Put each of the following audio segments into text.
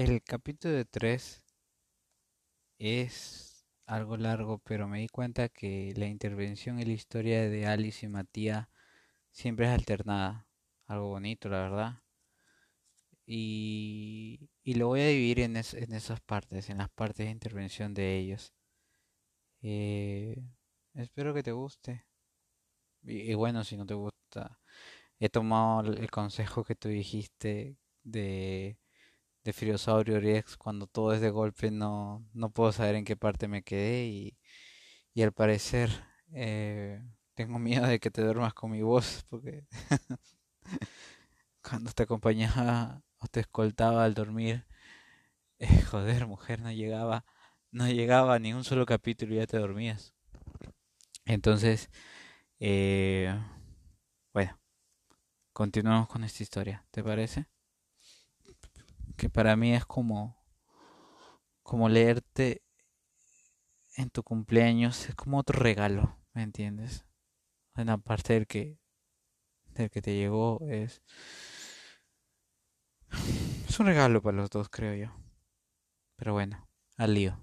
El capítulo 3 es algo largo, pero me di cuenta que la intervención en la historia de Alice y Matías siempre es alternada. Algo bonito, la verdad. Y, y lo voy a dividir en, en, esas partes, en las partes de intervención de ellos. Eh, espero que te guste. Y, y bueno, si no te gusta, he tomado el consejo que tú dijiste de de Friosaurio Rex cuando todo es de golpe no, no puedo saber en qué parte me quedé y, y al parecer eh, tengo miedo de que te duermas con mi voz porque cuando te acompañaba o te escoltaba al dormir eh, joder mujer no llegaba no llegaba ni un solo capítulo y ya te dormías entonces eh, bueno continuamos con esta historia ¿te parece? Que para mí es como, como leerte en tu cumpleaños, es como otro regalo, ¿me entiendes? En parte del que, del que te llegó es, es un regalo para los dos, creo yo. Pero bueno, al lío.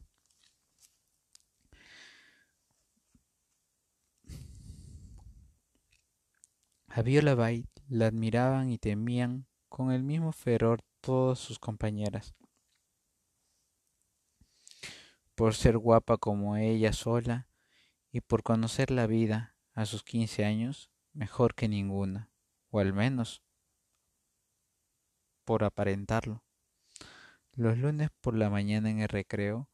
A Viola Bay la admiraban y temían con el mismo fervor todas sus compañeras. Por ser guapa como ella sola y por conocer la vida a sus quince años mejor que ninguna, o al menos por aparentarlo. Los lunes por la mañana en el recreo,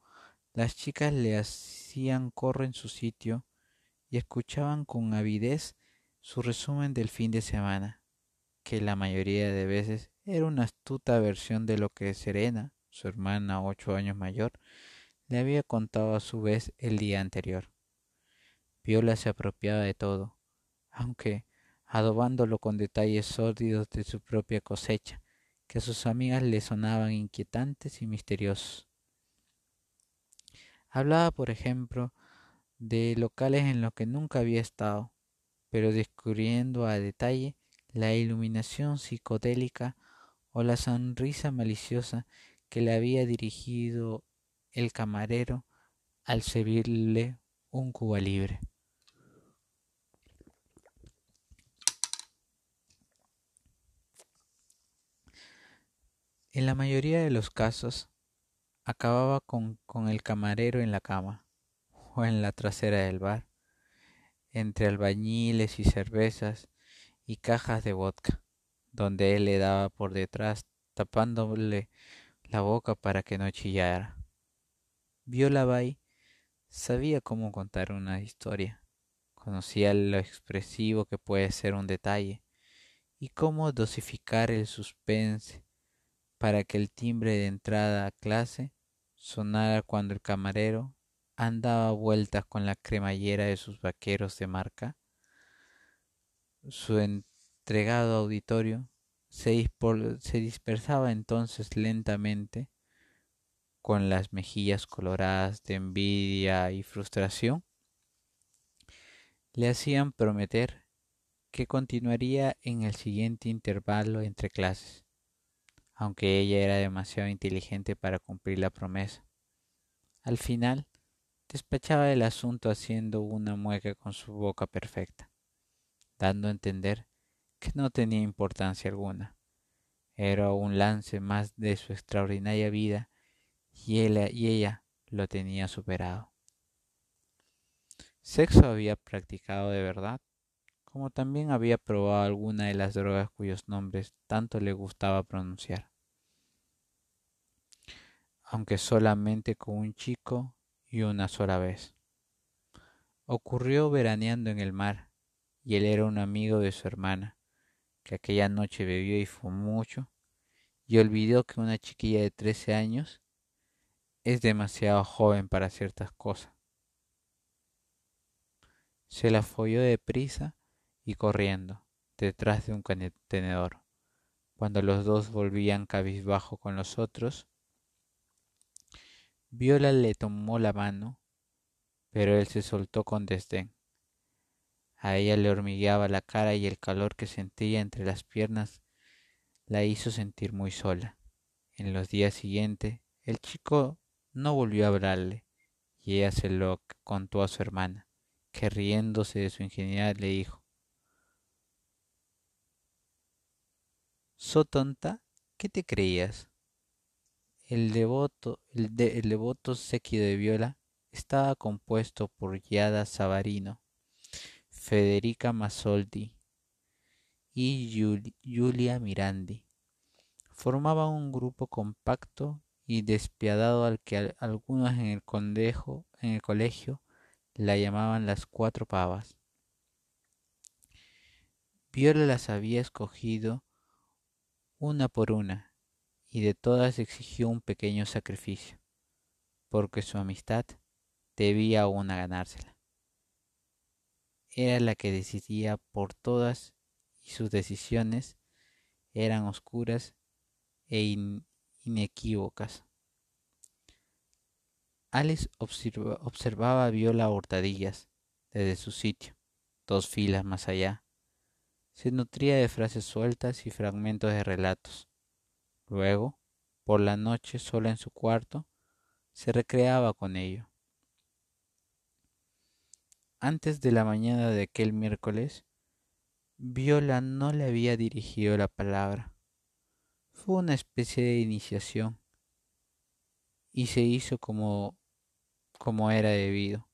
las chicas le hacían corro en su sitio y escuchaban con avidez su resumen del fin de semana, que la mayoría de veces era una astuta versión de lo que Serena, su hermana ocho años mayor, le había contado a su vez el día anterior. Viola se apropiaba de todo, aunque adobándolo con detalles sórdidos de su propia cosecha, que a sus amigas le sonaban inquietantes y misteriosos. Hablaba, por ejemplo, de locales en los que nunca había estado, pero descubriendo a detalle la iluminación psicodélica o la sonrisa maliciosa que le había dirigido el camarero al servirle un cuba libre. En la mayoría de los casos acababa con, con, el camarero en la cama o en la trasera del bar, entre albañiles y cervezas y cajas de vodka donde él le daba por detrás, tapándole la boca para que no chillara. Viola Bay sabía cómo contar una historia, conocía lo expresivo que puede ser un detalle y cómo dosificar el suspense para que el timbre de entrada a clase sonara cuando el camarero andaba vueltas con la cremallera de sus vaqueros de marca. Su entregado auditorio se, se dispersaba entonces lentamente con las mejillas coloradas de envidia y frustración, le hacían prometer que continuaría en el siguiente intervalo entre clases, aunque ella era demasiado inteligente para cumplir la promesa. Al final, despachaba el asunto haciendo una mueca con su boca perfecta, dando a entender que no tenía importancia alguna. Era un lance más de su extraordinaria vida y, y ella lo tenía superado. Sexo había practicado de verdad, como también había probado alguna de las drogas cuyos nombres tanto le gustaba pronunciar. Aunque solamente con un chico y una sola vez. Ocurrió veraneando en el mar, y él era un amigo de su hermana que aquella noche bebió y fumó mucho, y olvidó que una chiquilla de trece años es demasiado joven para ciertas cosas. Se la folló deprisa y corriendo, detrás de un contenedor. Cuando los dos volvían cabizbajo con los otros, Viola le tomó la mano, pero él se soltó con desdén. A ella le hormigueaba la cara y el calor que sentía entre las piernas la hizo sentir muy sola. En los días siguientes, el chico no volvió a hablarle, y ella se lo contó a su hermana, que riéndose de su ingenuidad le dijo, ¿So tonta? ¿Qué te creías? El devoto, el, devoto séquito de Viola estaba compuesto por Giada Savarino, Federica Masoldi y Giulia Mirandi. Formaba un grupo compacto y despiadado al que algunos en el, condejo, en el colegio la llamaban las cuatro pavas. Viola las había escogido una por una y de todas exigió un pequeño sacrificio, porque su amistad debía aún a ganársela. Era la que decidía por todas y sus decisiones eran oscuras e inequívocas. Alice observaba a Viola hurtadillas desde su sitio, dos filas más allá. Se nutría de frases sueltas y fragmentos de relatos. Luego, por la noche, sola en su cuarto, se recreaba con ello. Antes de la mañana de aquel miércoles, Viola no le había dirigido la palabra. Fue una especie de iniciación y se hizo como, como era debido.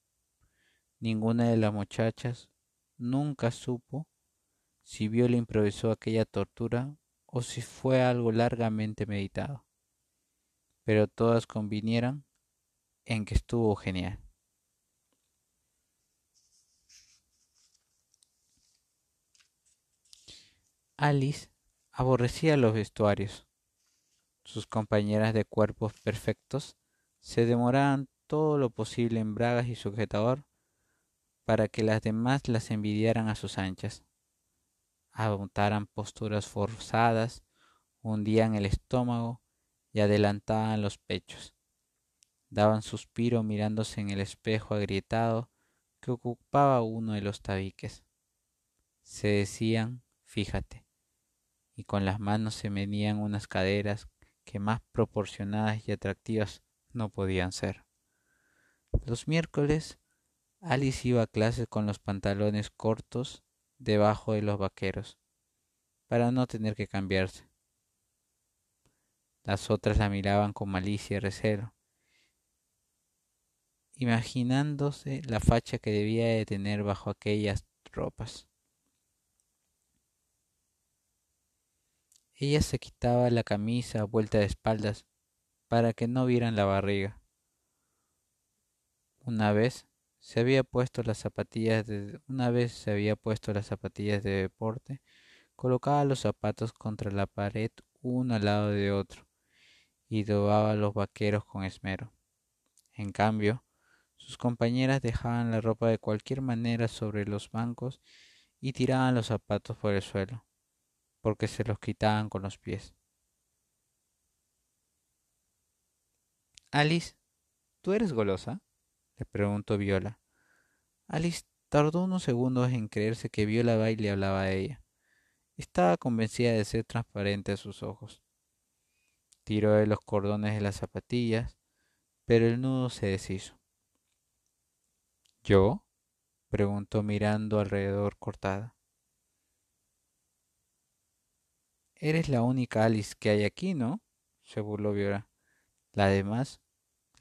Ninguna de las muchachas nunca supo si Viola improvisó aquella tortura o si fue algo largamente meditado. Pero todas convinieron en que estuvo genial. Alice aborrecía los vestuarios. Sus compañeras de cuerpos perfectos se demoraban todo lo posible en bragas y sujetador para que las demás las envidiaran a sus anchas, adoptaran posturas forzadas, hundían el estómago y adelantaban los pechos. Daban suspiro mirándose en el espejo agrietado que ocupaba uno de los tabiques. Se decían, fíjate, y con las manos se menían unas caderas que más proporcionadas y atractivas no podían ser. Los miércoles Alice iba a clase con los pantalones cortos debajo de los vaqueros, para no tener que cambiarse. Las otras la miraban con malicia y recelo, imaginándose la facha que debía de tener bajo aquellas ropas. Ella se quitaba la camisa vuelta de espaldas para que no vieran la barriga. Una vez se había puesto las zapatillas de una vez se había puesto las zapatillas de deporte, colocaba los zapatos contra la pared uno al lado de otro y dobaba los vaqueros con esmero. En cambio, sus compañeras dejaban la ropa de cualquier manera sobre los bancos y tiraban los zapatos por el suelo porque se los quitaban con los pies. Alice, ¿tú eres golosa? le preguntó Viola. Alice tardó unos segundos en creerse que Viola Baile hablaba a ella. Estaba convencida de ser transparente a sus ojos. Tiró de los cordones de las zapatillas, pero el nudo se deshizo. ¿Yo? preguntó mirando alrededor cortada. Eres la única Alice que hay aquí, ¿no? se burló Viola. Las demás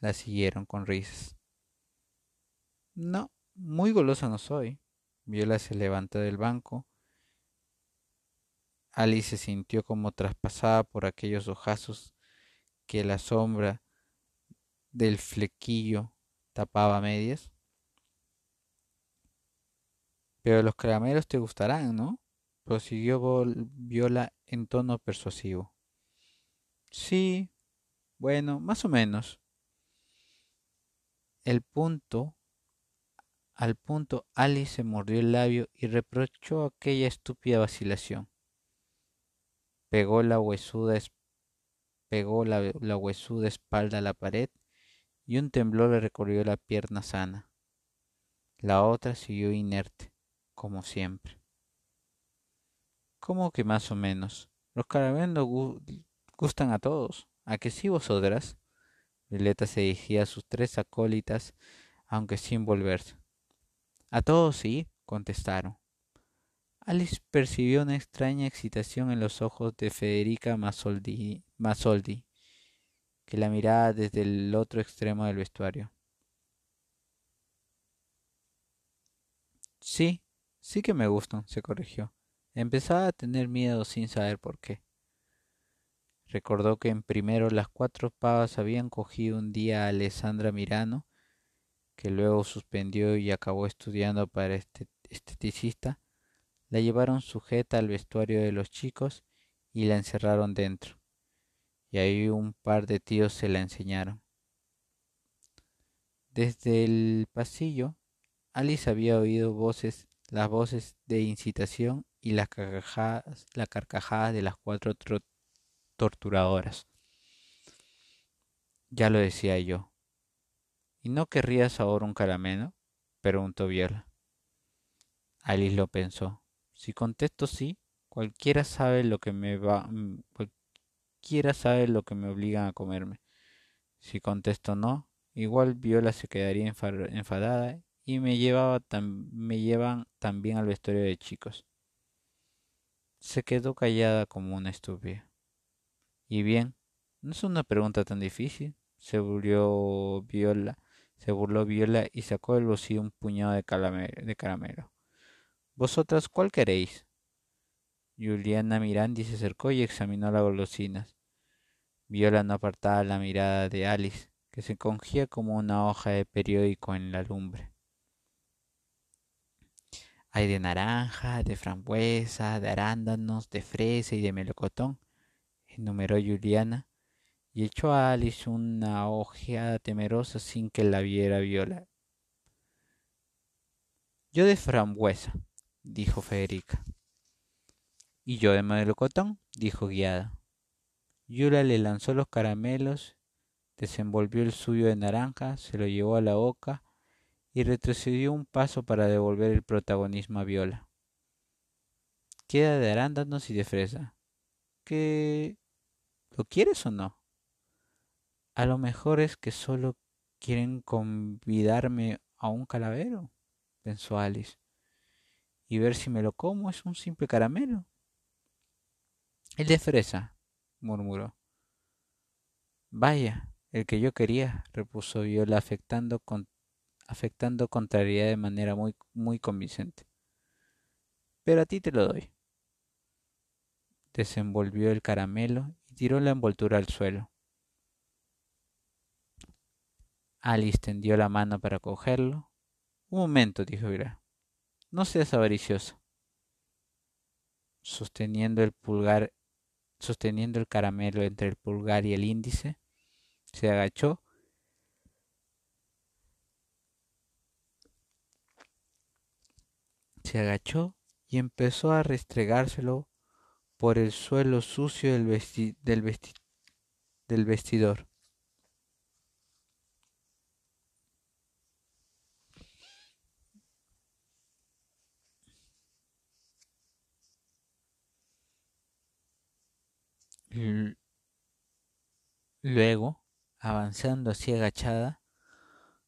la siguieron con risas. No, muy golosa no soy. Viola se levantó del banco. Alice se sintió como traspasada por aquellos ojazos que la sombra del flequillo tapaba medias. Pero los caramelos te gustarán, ¿no? prosiguió Viola en tono persuasivo. Sí, bueno, más o menos. El punto, al punto, Alice se mordió el labio y reprochó aquella estúpida vacilación. Pegó la huesuda, pegó la, la huesuda espalda a la pared y un temblor le recorrió la pierna sana. La otra siguió inerte, como siempre. ¿Cómo que más o menos? Los caramelos gustan a todos. ¿A que sí vosotras? Violeta se dirigía a sus tres acólitas, aunque sin volverse. A todos sí, contestaron. Alice percibió una extraña excitación en los ojos de Federica Masoldi, Masoldi que la miraba desde el otro extremo del vestuario. Sí, sí que me gustan, se corrigió. Empezaba a tener miedo sin saber por qué. Recordó que en primero las cuatro pavas habían cogido un día a Alessandra Mirano, que luego suspendió y acabó estudiando para este esteticista, la llevaron sujeta al vestuario de los chicos y la encerraron dentro. Y ahí un par de tíos se la enseñaron. Desde el pasillo, Alice había oído voces, las voces de incitación y las carcajadas, la carcajada de las cuatro torturadoras. Ya lo decía yo. ¿Y no querrías ahora un caramelo? preguntó Viola. Alice lo pensó. Si contesto sí, cualquiera sabe lo que me va, mm, cualquiera sabe lo que me obligan a comerme. Si contesto no, igual Viola se quedaría enfadada y me llevaba me llevan también al vestuario de chicos. Se quedó callada como una estúpida. Y bien, no es una pregunta tan difícil. Se burló Viola, se burló Viola y sacó del bolsillo un puñado de, de caramelo. ¿Vosotras cuál queréis? Juliana Mirandi se acercó y examinó las golosinas. Viola no apartaba la mirada de Alice, que se congía como una hoja de periódico en la lumbre. Hay de naranja, de frambuesa, de arándanos, de fresa y de melocotón, enumeró Juliana, y echó a Alice una ojeada temerosa sin que la viera Viola. Yo de frambuesa, dijo Federica. Y yo de melocotón, dijo Guiada. Yula le lanzó los caramelos, desenvolvió el suyo de naranja, se lo llevó a la boca y retrocedió un paso para devolver el protagonismo a Viola. Queda de arándanos y de fresa. ¿Qué? ¿Lo quieres o no? A lo mejor es que solo quieren convidarme a un calavero, pensó Alice, y ver si me lo como es un simple caramelo. El de fresa, murmuró. Vaya, el que yo quería, repuso Viola afectando con afectando contrariedad de manera muy, muy convincente. Pero a ti te lo doy. Desenvolvió el caramelo y tiró la envoltura al suelo. Alice tendió la mano para cogerlo. Un momento, dijo Ira. No seas avaricioso. Sosteniendo el pulgar, sosteniendo el caramelo entre el pulgar y el índice, se agachó se agachó y empezó a restregárselo por el suelo sucio del, del, del vestidor. Luego, avanzando así agachada,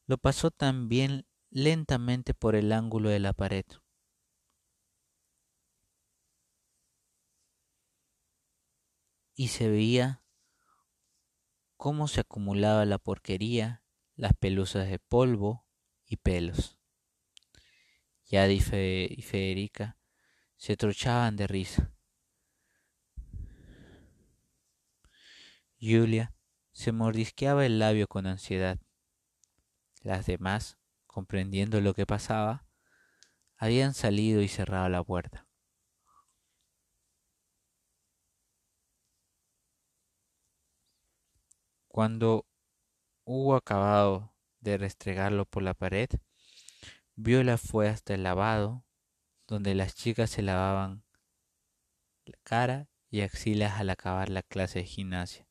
lo pasó también lentamente por el ángulo de la pared. Y se veía cómo se acumulaba la porquería, las pelusas de polvo y pelos. Yadi y Federica se trochaban de risa. Julia se mordisqueaba el labio con ansiedad. Las demás, comprendiendo lo que pasaba, habían salido y cerrado la puerta. Cuando hubo acabado de restregarlo por la pared, Viola fue hasta el lavado, donde las chicas se lavaban la cara y axilas al acabar la clase de gimnasia,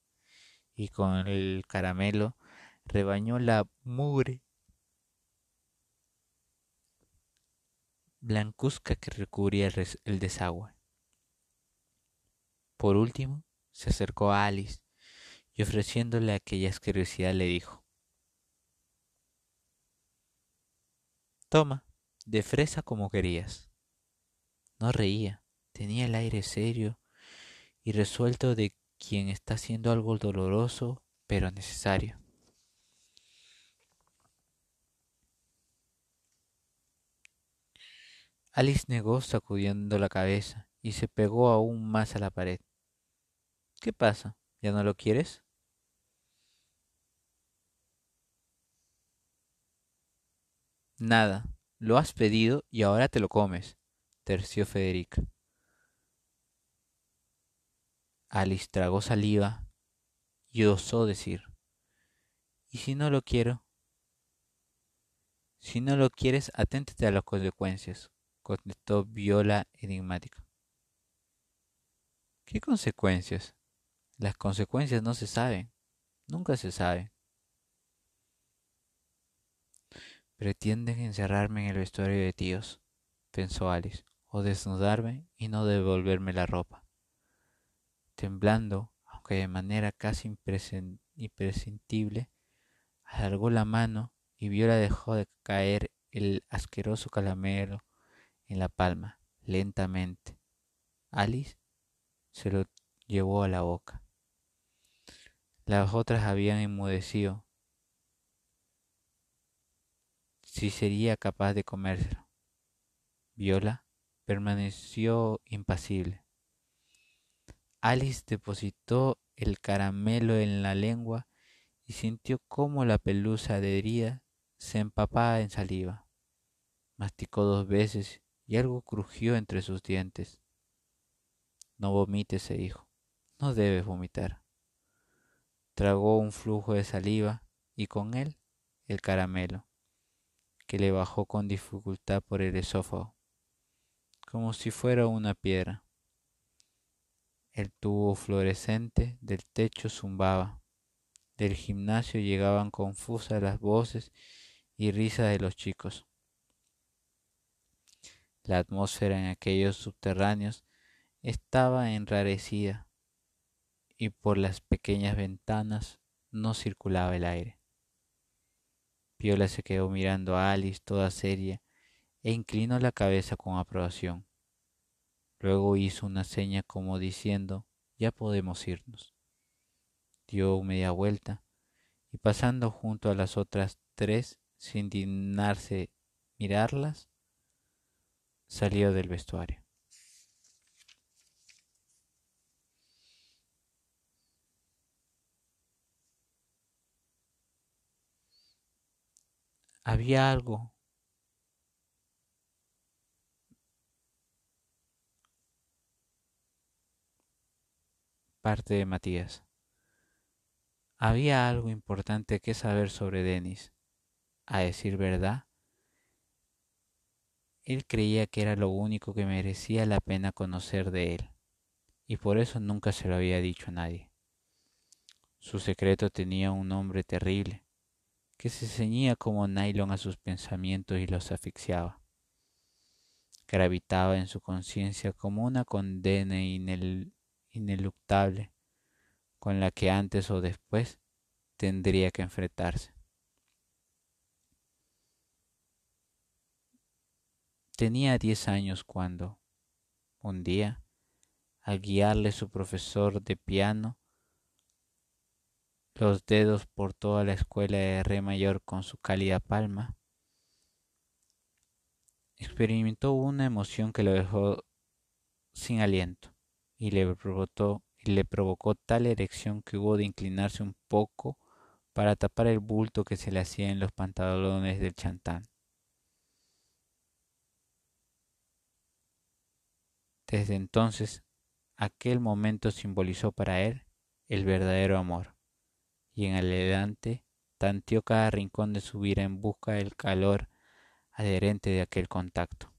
y con el caramelo rebañó la mugre blancuzca que recubría el, desagüe. Por último, se acercó a Alice y ofreciéndole aquella asquerosidad le dijo, Toma, de fresa como querías. No reía, tenía el aire serio y resuelto de quien está haciendo algo doloroso pero necesario. Alice negó sacudiendo la cabeza y se pegó aún más a la pared. ¿Qué pasa? ¿Ya no lo quieres? Nada, lo has pedido y ahora te lo comes, terció Federica. Alice tragó saliva y osó decir, ¿y si no lo quiero? Si no lo quieres, aténtate a las consecuencias, contestó Viola enigmática. ¿Qué consecuencias? Las consecuencias no se saben, nunca se saben. Pretenden encerrarme en el vestuario de tíos, pensó Alice, o desnudarme y no devolverme la ropa. Temblando, aunque de manera casi imprescindible, alargó la mano y Viola dejó de caer el asqueroso calamero en la palma, lentamente. Alice se lo llevó a la boca. Las otras habían enmudecido, si sería capaz de comérselo. Viola permaneció impasible. Alice depositó el caramelo en la lengua y sintió cómo la pelusa adherida se empapaba en saliva. Masticó dos veces y algo crujió entre sus dientes. No vomites, se dijo. No debes vomitar. Tragó un flujo de saliva y con él el caramelo que le bajó con dificultad por el esófago, como si fuera una piedra. El tubo fluorescente del techo zumbaba. Del gimnasio llegaban confusas las voces y risas de los chicos. La atmósfera en aquellos subterráneos estaba enrarecida y por las pequeñas ventanas no circulaba el aire. Viola se quedó mirando a Alice toda seria e inclinó la cabeza con aprobación. Luego hizo una seña como diciendo ya podemos irnos. Dio media vuelta y pasando junto a las otras tres sin dignarse mirarlas, salió del vestuario. Había algo parte de Matías. Había algo importante que saber sobre Denis. A decir verdad, él creía que era lo único que merecía la pena conocer de él, y por eso nunca se lo había dicho a nadie. Su secreto tenía un nombre terrible, que se ceñía como nylon a sus pensamientos y los asfixiaba. Gravitaba en su conciencia como una condena ineluctable con la que antes o después tendría que enfrentarse. Tenía diez años cuando, un día, al guiarle su profesor de piano, los dedos por toda la escuela de re mayor con su cálida palma, experimentó una emoción que lo dejó sin aliento y le provocó, y le provocó tal erección que hubo de inclinarse un poco para tapar el bulto que se le hacía en los pantalones del chantán. Desde entonces, aquel momento simbolizó para él el verdadero amor y en adelante tanteó cada rincón de su vida en busca del calor adherente de aquel contacto.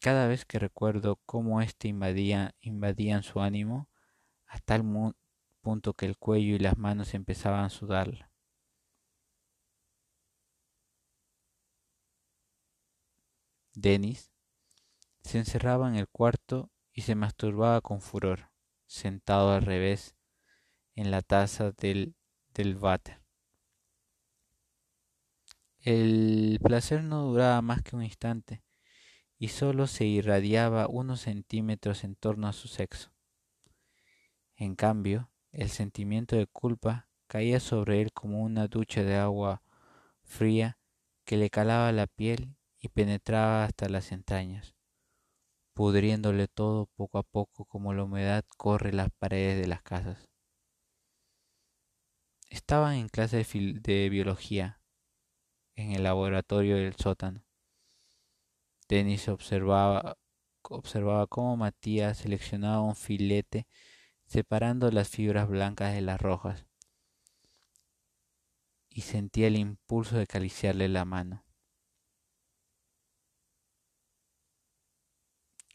Cada vez que recuerdo cómo éste invadía, invadían su ánimo, hasta el punto que el cuello y las manos empezaban a sudar. Denis se encerraba en el cuarto y se masturbaba con furor, sentado al revés en la taza del, del váter. El placer no duraba más que un instante y sólo se irradiaba unos centímetros en torno a su sexo. En cambio, el sentimiento de culpa caía sobre él como una ducha de agua fría que le calaba la piel y penetraba hasta las entrañas, pudriéndole todo poco a poco como la humedad corre las paredes de las casas. Estaban en clase de, biología en el laboratorio del sótano. Denis observaba, observaba cómo Matías seleccionaba un filete separando las fibras blancas de las rojas y sentía el impulso de acariciarle la mano.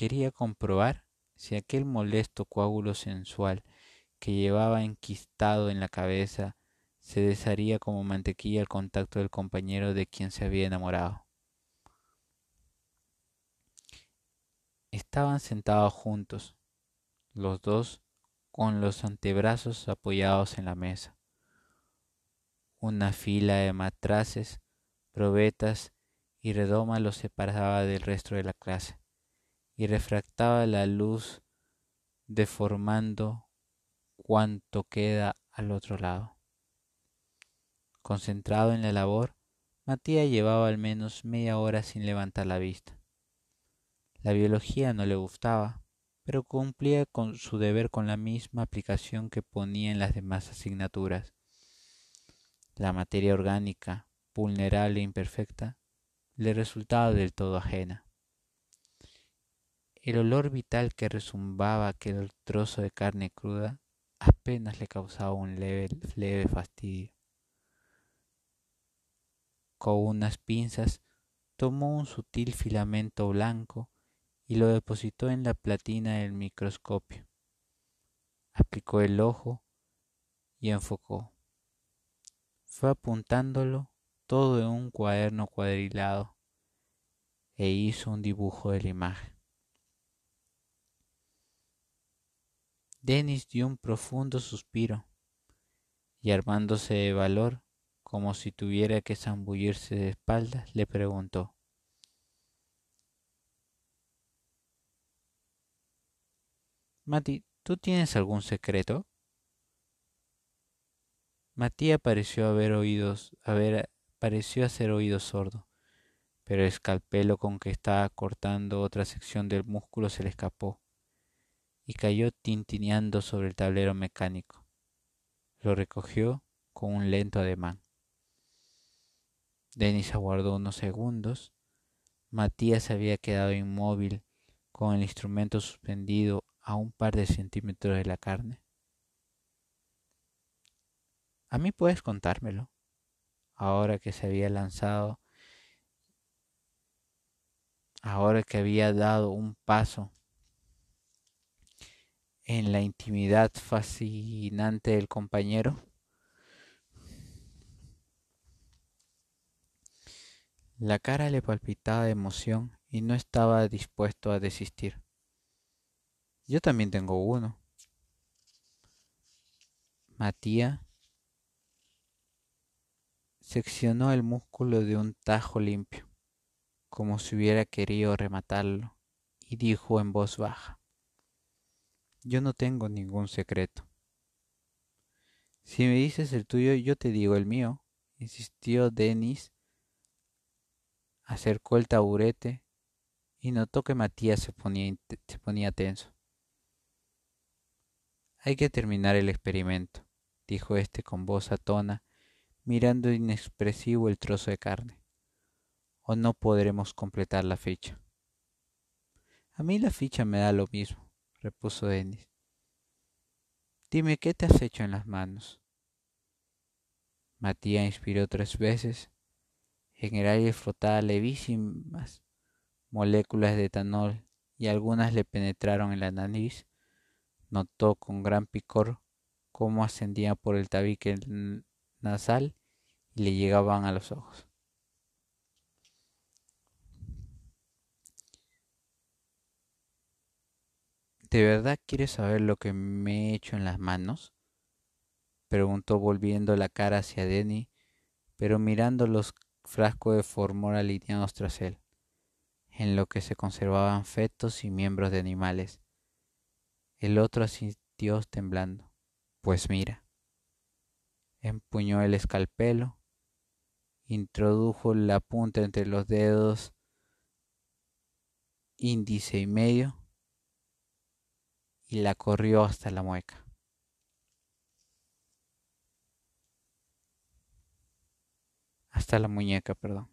Quería comprobar si aquel molesto coágulo sensual que llevaba enquistado en la cabeza se desharía como mantequilla al contacto del compañero de quien se había enamorado. Estaban sentados juntos, los dos con los antebrazos apoyados en la mesa. Una fila de matraces, probetas y redomas los separaba del resto de la clase y refractaba la luz deformando cuanto queda al otro lado. Concentrado en la labor, Matías llevaba al menos media hora sin levantar la vista. La biología no le gustaba, pero cumplía con su deber con la misma aplicación que ponía en las demás asignaturas. La materia orgánica, vulnerable e imperfecta, le resultaba del todo ajena. El olor vital que resumbaba aquel trozo de carne cruda apenas le causaba un leve, leve fastidio con unas pinzas tomó un sutil filamento blanco y lo depositó en la platina del microscopio. Aplicó el ojo y enfocó. Fue apuntándolo todo en un cuaderno cuadrilado e hizo un dibujo de la imagen. Denis dio un profundo suspiro y armándose de valor como si tuviera que zambullirse de espaldas, le preguntó Mati, ¿tú tienes algún secreto? Matías pareció haber oídos, pareció hacer oído sordo, pero el escalpelo con que estaba cortando otra sección del músculo se le escapó y cayó tintineando sobre el tablero mecánico. Lo recogió con un lento ademán. Denis aguardó unos segundos. Matías había quedado inmóvil con el instrumento suspendido a un par de centímetros de la carne. A mí puedes contármelo, ahora que se había lanzado, ahora que había dado un paso en la intimidad fascinante del compañero. La cara le palpitaba de emoción y no estaba dispuesto a desistir. Yo también tengo uno. Matías seccionó el músculo de un tajo limpio, como si hubiera querido rematarlo, y dijo en voz baja, Yo no tengo ningún secreto. Si me dices el tuyo, yo te digo el mío, insistió Denis acercó el taburete y notó que Matías se ponía, se ponía tenso. Hay que terminar el experimento, dijo éste con voz atona, mirando inexpresivo el trozo de carne, o no podremos completar la ficha. A mí la ficha me da lo mismo, repuso Denis. Dime qué te has hecho en las manos. Matías inspiró tres veces en el aire flotaban levísimas moléculas de etanol y algunas le penetraron en la nariz. Notó con gran picor cómo ascendían por el tabique nasal y le llegaban a los ojos. ¿De verdad quieres saber lo que me he hecho en las manos? preguntó volviendo la cara hacia Denny, pero mirando los frascos de formol alineados tras él, en lo que se conservaban fetos y miembros de animales. El otro asintió temblando. Pues mira. Empuñó el escalpelo, introdujo la punta entre los dedos índice y medio y la corrió hasta la mueca. Hasta la muñeca, perdón.